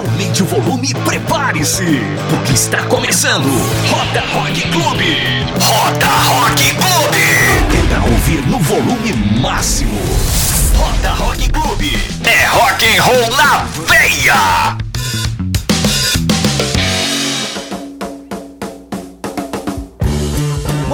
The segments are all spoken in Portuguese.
Aumente o volume e prepare-se, porque está começando Roda Rock Clube. Roda Rock Clube. Pra ouvir no volume máximo. Roda Rock Clube. É rock and roll na veia.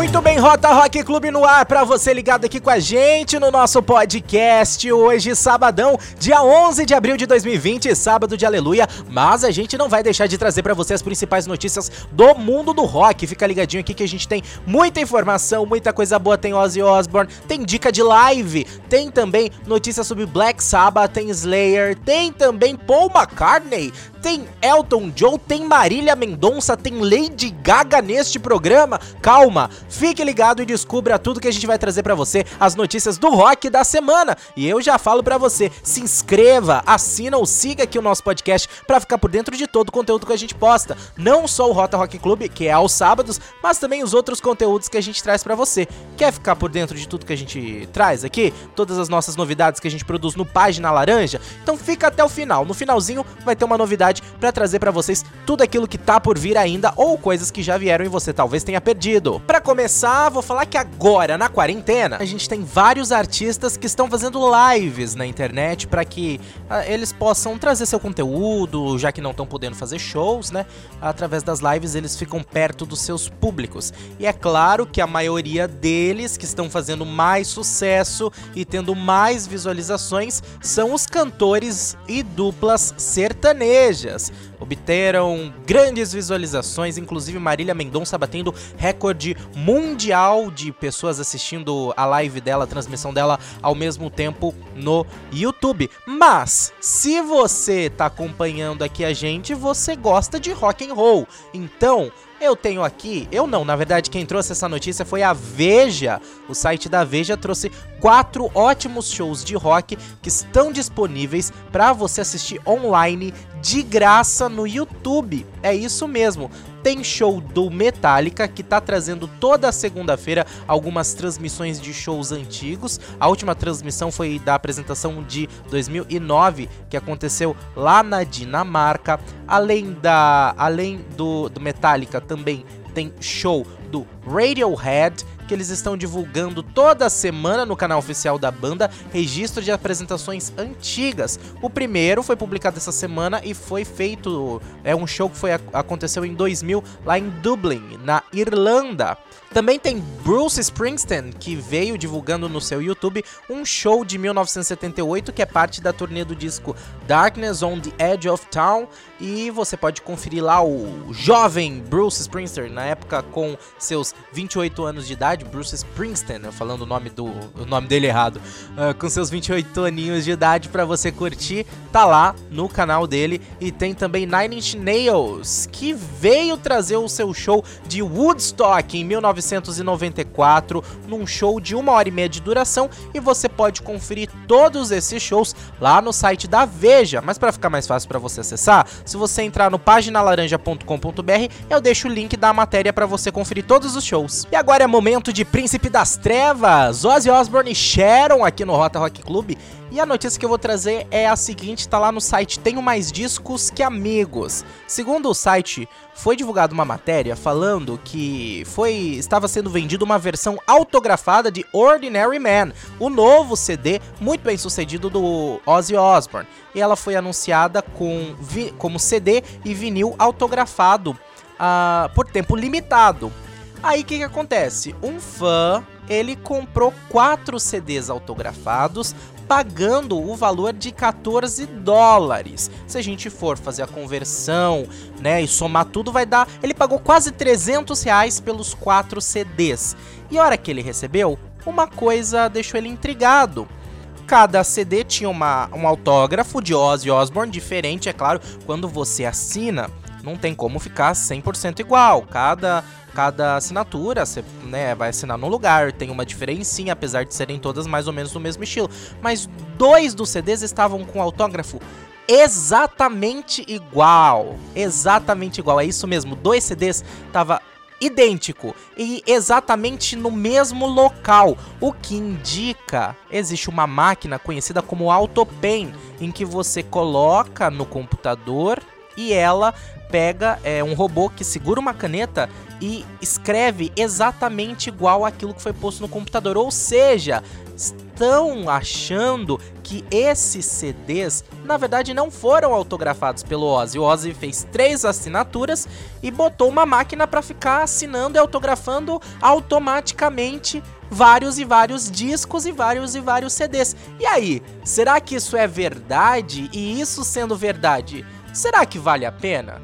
Muito bem, Rota Rock Clube no ar para você ligado aqui com a gente no nosso podcast. Hoje, sabadão, dia 11 de abril de 2020, sábado de aleluia, mas a gente não vai deixar de trazer para você as principais notícias do mundo do rock. Fica ligadinho aqui que a gente tem muita informação, muita coisa boa, tem Ozzy Osbourne, tem dica de live, tem também notícias sobre Black Sabbath, tem Slayer, tem também Paul McCartney, tem Elton John, tem Marília Mendonça, tem Lady Gaga neste programa. Calma, fique ligado e descubra tudo que a gente vai trazer para você, as notícias do rock da semana. E eu já falo para você, se inscreva, assina ou siga aqui o nosso podcast para ficar por dentro de todo o conteúdo que a gente posta. Não só o Rota Rock Clube, que é aos sábados, mas também os outros conteúdos que a gente traz para você. Quer ficar por dentro de tudo que a gente traz aqui? Todas as nossas novidades que a gente produz no Página Laranja? Então fica até o final. No finalzinho vai ter uma novidade para trazer para vocês tudo aquilo que tá por vir ainda ou coisas que já vieram e você talvez tenha perdido. Para começar, vou falar que agora na quarentena a gente tem vários artistas que estão fazendo lives na internet para que uh, eles possam trazer seu conteúdo, já que não estão podendo fazer shows, né? Através das lives eles ficam perto dos seus públicos. E é claro que a maioria deles que estão fazendo mais sucesso e tendo mais visualizações são os cantores e duplas sertanejas obteram grandes visualizações, inclusive Marília Mendonça batendo recorde mundial de pessoas assistindo a live dela, a transmissão dela ao mesmo tempo no YouTube. Mas se você tá acompanhando aqui a gente, você gosta de rock and roll. Então, eu tenho aqui, eu não, na verdade quem trouxe essa notícia foi a Veja. O site da Veja trouxe quatro ótimos shows de rock que estão disponíveis para você assistir online de graça no YouTube. É isso mesmo. Tem show do Metallica que tá trazendo toda segunda-feira algumas transmissões de shows antigos. A última transmissão foi da apresentação de 2009 que aconteceu lá na Dinamarca. Além da além do, do Metallica também tem show do Radiohead que eles estão divulgando toda semana no canal oficial da banda registro de apresentações antigas. O primeiro foi publicado essa semana e foi feito é um show que foi aconteceu em 2000 lá em Dublin, na Irlanda. Também tem Bruce Springsteen, que veio divulgando no seu YouTube um show de 1978 que é parte da turnê do disco Darkness on the Edge of Town e você pode conferir lá o jovem Bruce Springsteen na época com seus 28 anos de idade, Bruce Springsteen, eu falando o nome do o nome dele errado, uh, com seus 28 aninhos de idade para você curtir, tá lá no canal dele. E tem também Nine Inch Nails, que veio trazer o seu show de Woodstock em 1994, num show de uma hora e meia de duração. E você pode conferir todos esses shows lá no site da Veja, mas para ficar mais fácil para você acessar, se você entrar no paginalaranja.com.br, eu deixo o link da matéria para você conferir todos os shows. E agora é momento de Príncipe das Trevas, Ozzy Osbourne e Sharon aqui no Rota Rock Club. E a notícia que eu vou trazer é a seguinte, tá lá no site Tenho Mais Discos Que Amigos. Segundo o site, foi divulgada uma matéria falando que foi estava sendo vendido uma versão autografada de Ordinary Man, o novo CD muito bem sucedido do Ozzy Osbourne. E ela foi anunciada com como CD e vinil autografado uh, por tempo limitado. Aí o que, que acontece? Um fã ele comprou quatro CDs autografados, pagando o valor de 14 dólares. Se a gente for fazer a conversão, né, e somar tudo, vai dar. Ele pagou quase 300 reais pelos quatro CDs. E a hora que ele recebeu, uma coisa deixou ele intrigado. Cada CD tinha uma, um autógrafo de Ozzy Osbourne diferente, é claro, quando você assina, não tem como ficar 100% igual. Cada cada assinatura, você né, vai assinar num lugar, tem uma diferencinha, apesar de serem todas mais ou menos do mesmo estilo. Mas dois dos CDs estavam com autógrafo exatamente igual. Exatamente igual, é isso mesmo. Dois CDs tava idêntico e exatamente no mesmo local, o que indica existe uma máquina conhecida como AutoPen, em que você coloca no computador e ela pega é, um robô que segura uma caneta e escreve exatamente igual aquilo que foi posto no computador. Ou seja, estão achando que esses CDs, na verdade, não foram autografados pelo Ozzy. O Ozzy fez três assinaturas e botou uma máquina para ficar assinando e autografando automaticamente vários e vários discos e vários e vários CDs. E aí, será que isso é verdade? E isso sendo verdade, será que vale a pena?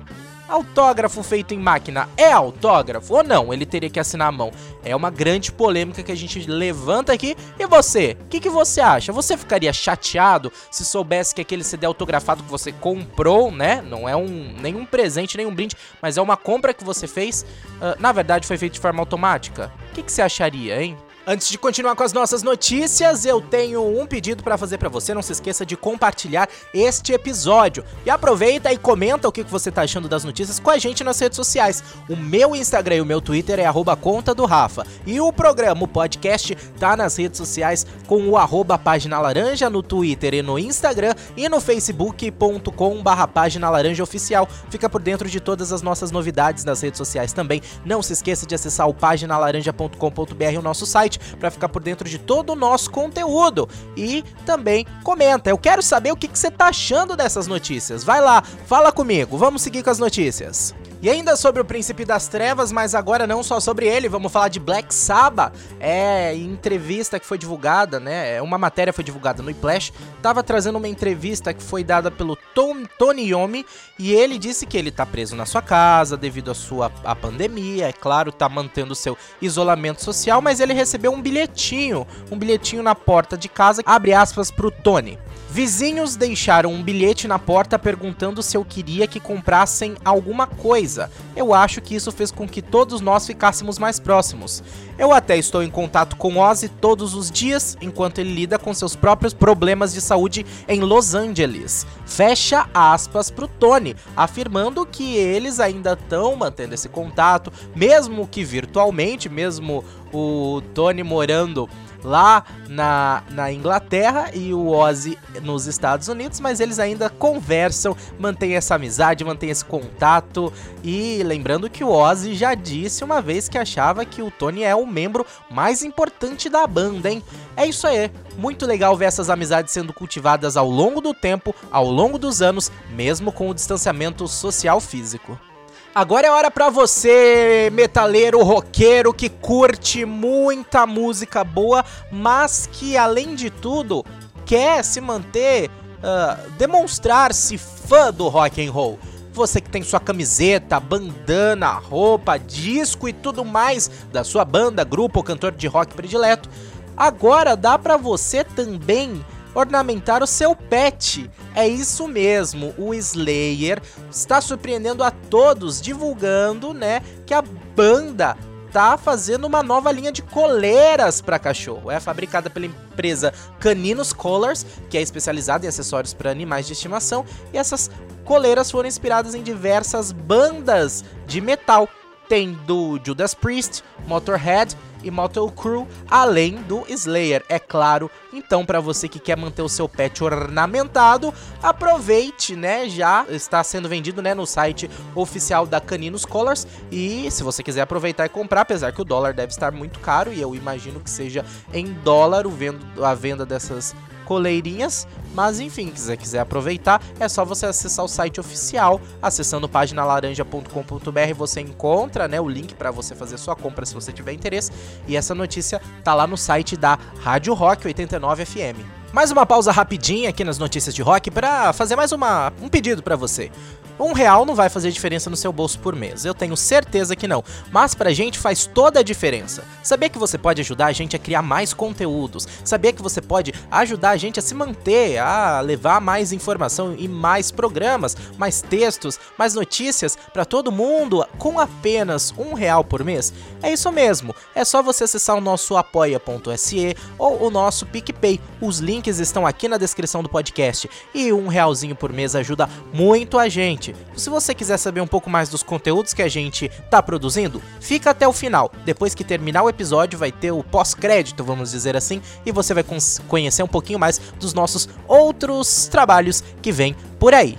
Autógrafo feito em máquina é autógrafo ou não? Ele teria que assinar a mão. É uma grande polêmica que a gente levanta aqui. E você? O que, que você acha? Você ficaria chateado se soubesse que aquele CD autografado que você comprou, né? Não é um nenhum presente, nenhum brinde, mas é uma compra que você fez, uh, na verdade foi feito de forma automática? O que, que você acharia, hein? Antes de continuar com as nossas notícias, eu tenho um pedido para fazer para você. Não se esqueça de compartilhar este episódio. E aproveita e comenta o que você tá achando das notícias com a gente nas redes sociais. O meu Instagram e o meu Twitter é arroba conta do Rafa. E o programa, o podcast, tá nas redes sociais com o arroba página laranja no Twitter e no Instagram e no facebook.com barra página laranja oficial. Fica por dentro de todas as nossas novidades nas redes sociais também. Não se esqueça de acessar o paginalaranja.com.br, o nosso site site para ficar por dentro de todo o nosso conteúdo. E também comenta. Eu quero saber o que, que você tá achando dessas notícias. Vai lá, fala comigo. Vamos seguir com as notícias. E ainda sobre o Príncipe das Trevas, mas agora não só sobre ele, vamos falar de Black Sabbath. É, entrevista que foi divulgada, né? É, uma matéria foi divulgada no Iplash, tava trazendo uma entrevista que foi dada pelo Tom, Tony Yomi e ele disse que ele tá preso na sua casa devido à sua pandemia, é claro, tá mantendo seu isolamento social, mas ele recebeu um bilhetinho, um bilhetinho na porta de casa, abre aspas pro Tony. Vizinhos deixaram um bilhete na porta perguntando se eu queria que comprassem alguma coisa. Eu acho que isso fez com que todos nós ficássemos mais próximos. Eu até estou em contato com Ozzy todos os dias enquanto ele lida com seus próprios problemas de saúde em Los Angeles. Fecha aspas pro Tony, afirmando que eles ainda estão mantendo esse contato, mesmo que virtualmente, mesmo o Tony morando lá na, na Inglaterra e o Ozzy nos Estados Unidos, mas eles ainda conversam, mantêm essa amizade, mantêm esse contato. E lembrando que o Ozzy já disse uma vez que achava que o Tony é o membro mais importante da banda, hein? É isso aí, muito legal ver essas amizades sendo cultivadas ao longo do tempo, ao longo dos anos, mesmo com o distanciamento social físico. Agora é hora para você, metaleiro, roqueiro, que curte muita música boa, mas que além de tudo quer se manter, uh, demonstrar-se fã do rock and roll. Você que tem sua camiseta, bandana, roupa, disco e tudo mais da sua banda, grupo ou cantor de rock predileto, agora dá para você também ornamentar o seu pet. É isso mesmo, o Slayer está surpreendendo a todos, divulgando, né, que a banda tá fazendo uma nova linha de coleiras para cachorro. É fabricada pela empresa Caninos Collars, que é especializada em acessórios para animais de estimação, e essas coleiras foram inspiradas em diversas bandas de metal. Tem do Judas Priest, Motorhead e Motel Crew, além do Slayer, é claro. Então, para você que quer manter o seu pet ornamentado, aproveite, né? Já está sendo vendido, né, no site oficial da Caninos Colors. E se você quiser aproveitar e comprar, apesar que o dólar deve estar muito caro e eu imagino que seja em dólar o vendo, a venda dessas coleirinhas. Mas enfim, se quiser aproveitar, é só você acessar o site oficial, acessando paginalaranja.com.br, você encontra, né, o link para você fazer sua compra se você tiver interesse. E essa notícia tá lá no site da Rádio Rock 89 FM. Mais uma pausa rapidinha aqui nas notícias de rock para fazer mais uma, um pedido para você. Um real não vai fazer diferença no seu bolso por mês, eu tenho certeza que não. Mas pra gente faz toda a diferença. Saber que você pode ajudar a gente a criar mais conteúdos, saber que você pode ajudar a gente a se manter, a levar mais informação e mais programas, mais textos, mais notícias para todo mundo com apenas um real por mês. É isso mesmo. É só você acessar o nosso apoia.se ou o nosso PicPay. Os links estão aqui na descrição do podcast. E um realzinho por mês ajuda muito a gente. Se você quiser saber um pouco mais dos conteúdos que a gente tá produzindo, fica até o final. Depois que terminar o episódio, vai ter o pós-crédito, vamos dizer assim, e você vai conhecer um pouquinho mais dos nossos outros trabalhos que vem por aí.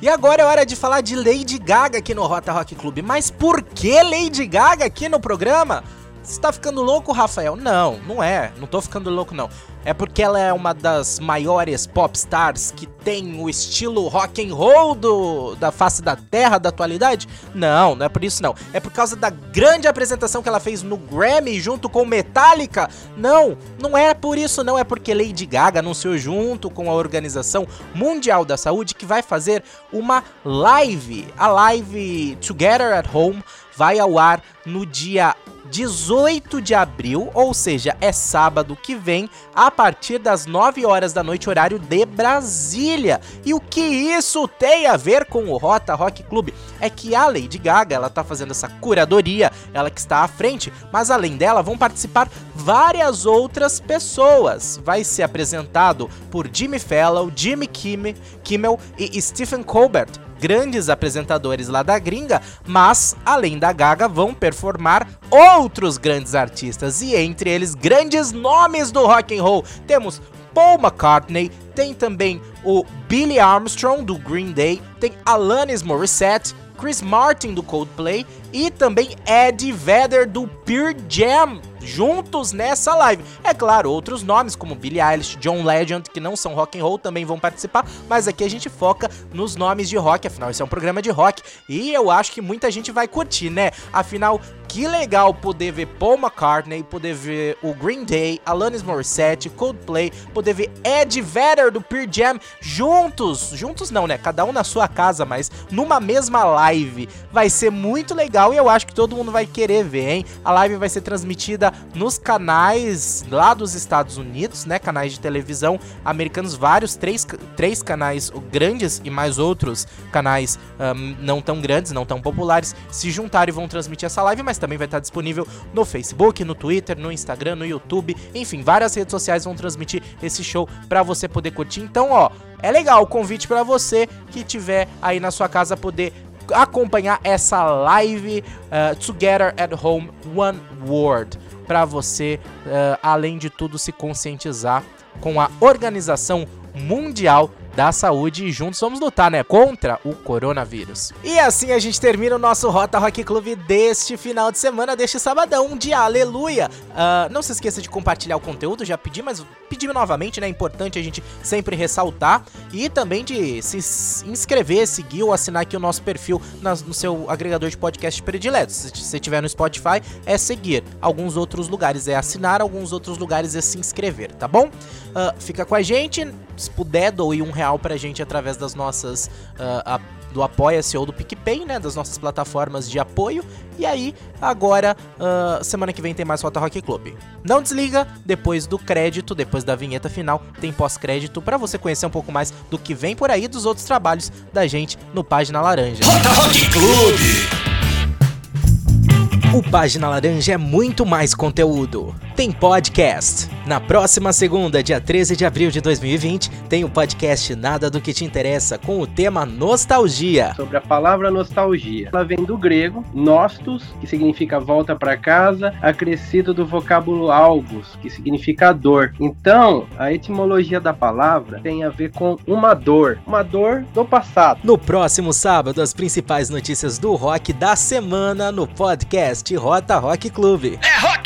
E agora é hora de falar de Lady Gaga aqui no Rota Rock Club. Mas por que Lady Gaga aqui no programa? Você tá ficando louco, Rafael? Não, não é. Não tô ficando louco, não. É porque ela é uma das maiores pop stars que tem o estilo rock and roll do, da face da terra da atualidade? Não, não é por isso não. É por causa da grande apresentação que ela fez no Grammy junto com Metallica? Não, não é por isso não. É porque Lady Gaga anunciou junto com a Organização Mundial da Saúde que vai fazer uma live. A live Together at Home vai ao ar no dia 18 de abril, ou seja, é sábado que vem, a partir das 9 horas da noite, horário de Brasília. E o que isso tem a ver com o Rota Rock Club? É que a Lady Gaga, ela tá fazendo essa curadoria, ela que está à frente, mas além dela vão participar várias outras pessoas. Vai ser apresentado por Jimmy Fallon, Jimmy Kimmel e Stephen Colbert grandes apresentadores lá da gringa, mas além da Gaga vão performar outros grandes artistas e entre eles grandes nomes do rock and roll. Temos Paul McCartney, tem também o Billy Armstrong do Green Day, tem Alanis Morissette, Chris Martin do Coldplay e também Eddie Vedder do Pearl Jam juntos nessa live. É claro, outros nomes como Billie Eilish, John Legend, que não são rock and roll, também vão participar, mas aqui a gente foca nos nomes de rock, afinal esse é um programa de rock e eu acho que muita gente vai curtir, né? Afinal, que legal poder ver Paul McCartney, poder ver o Green Day, Alanis Morissette, Coldplay, poder ver Ed Vedder do Pearl Jam juntos, juntos não, né? Cada um na sua casa, mas numa mesma live. Vai ser muito legal e eu acho que todo mundo vai querer ver, hein? A live vai ser transmitida nos canais lá dos Estados Unidos, né? Canais de televisão americanos, vários, três, três canais grandes e mais outros canais um, não tão grandes, não tão populares, se juntaram e vão transmitir essa live, mas também vai estar disponível no Facebook, no Twitter, no Instagram, no YouTube, enfim, várias redes sociais vão transmitir esse show para você poder curtir. Então, ó, é legal o convite para você que tiver aí na sua casa poder acompanhar essa live uh, Together at Home One World para você, uh, além de tudo, se conscientizar com a Organização Mundial da saúde e juntos vamos lutar, né, contra o coronavírus. E assim a gente termina o nosso Rota Rock Club deste final de semana, deste sabadão, dia aleluia. Uh, não se esqueça de compartilhar o conteúdo, já pedi, mas pedi novamente, né, é importante a gente sempre ressaltar e também de se inscrever, seguir ou assinar aqui o nosso perfil no seu agregador de podcast predileto. Se você estiver no Spotify, é seguir. Alguns outros lugares é assinar, alguns outros lugares é se inscrever, tá bom? Uh, fica com a gente, se puder, doe um real pra gente através das nossas. Uh, a, do Apoia-se ou do PicPay, né? Das nossas plataformas de apoio. E aí, agora, uh, semana que vem tem mais Rota Rock Club. Não desliga, depois do crédito, depois da vinheta final, tem pós-crédito para você conhecer um pouco mais do que vem por aí dos outros trabalhos da gente no Página Laranja. Rota Rock Club! O Página Laranja é muito mais conteúdo. Tem podcast. Na próxima segunda, dia 13 de abril de 2020, tem o podcast Nada do que te interessa com o tema nostalgia. Sobre a palavra nostalgia. Ela vem do grego nostos, que significa volta para casa, acrescido do vocábulo algos, que significa dor. Então, a etimologia da palavra tem a ver com uma dor, uma dor do passado. No próximo sábado, as principais notícias do rock da semana no podcast Rota Rock Clube. É rock!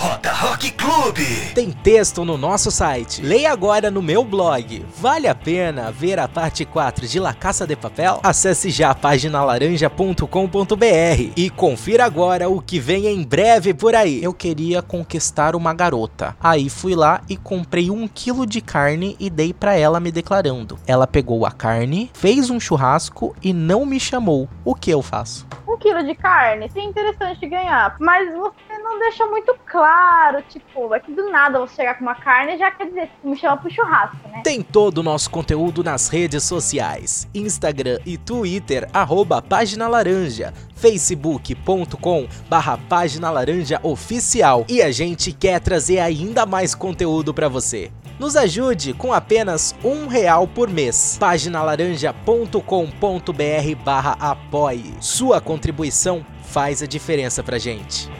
Rota Rock Clube. Tem texto no nosso site. Leia agora no meu blog. Vale a pena ver a parte 4 de La Caça de Papel? Acesse já paginalaranja.com.br e confira agora o que vem em breve por aí. Eu queria conquistar uma garota. Aí fui lá e comprei um quilo de carne e dei para ela me declarando. Ela pegou a carne, fez um churrasco e não me chamou. O que eu faço? Um quilo de carne, sim, interessante ganhar. Mas você não deixa muito claro, tipo, é que do nada você chegar com uma carne já quer dizer, me chama pro churrasco, né? Tem todo o nosso conteúdo nas redes sociais: Instagram e Twitter, arroba Página Laranja, facebook.com barra Página Laranja Oficial. E a gente quer trazer ainda mais conteúdo para você. Nos ajude com apenas um real por mês. Paginalaranja.com.br barra apoie. Sua contribuição faz a diferença pra gente.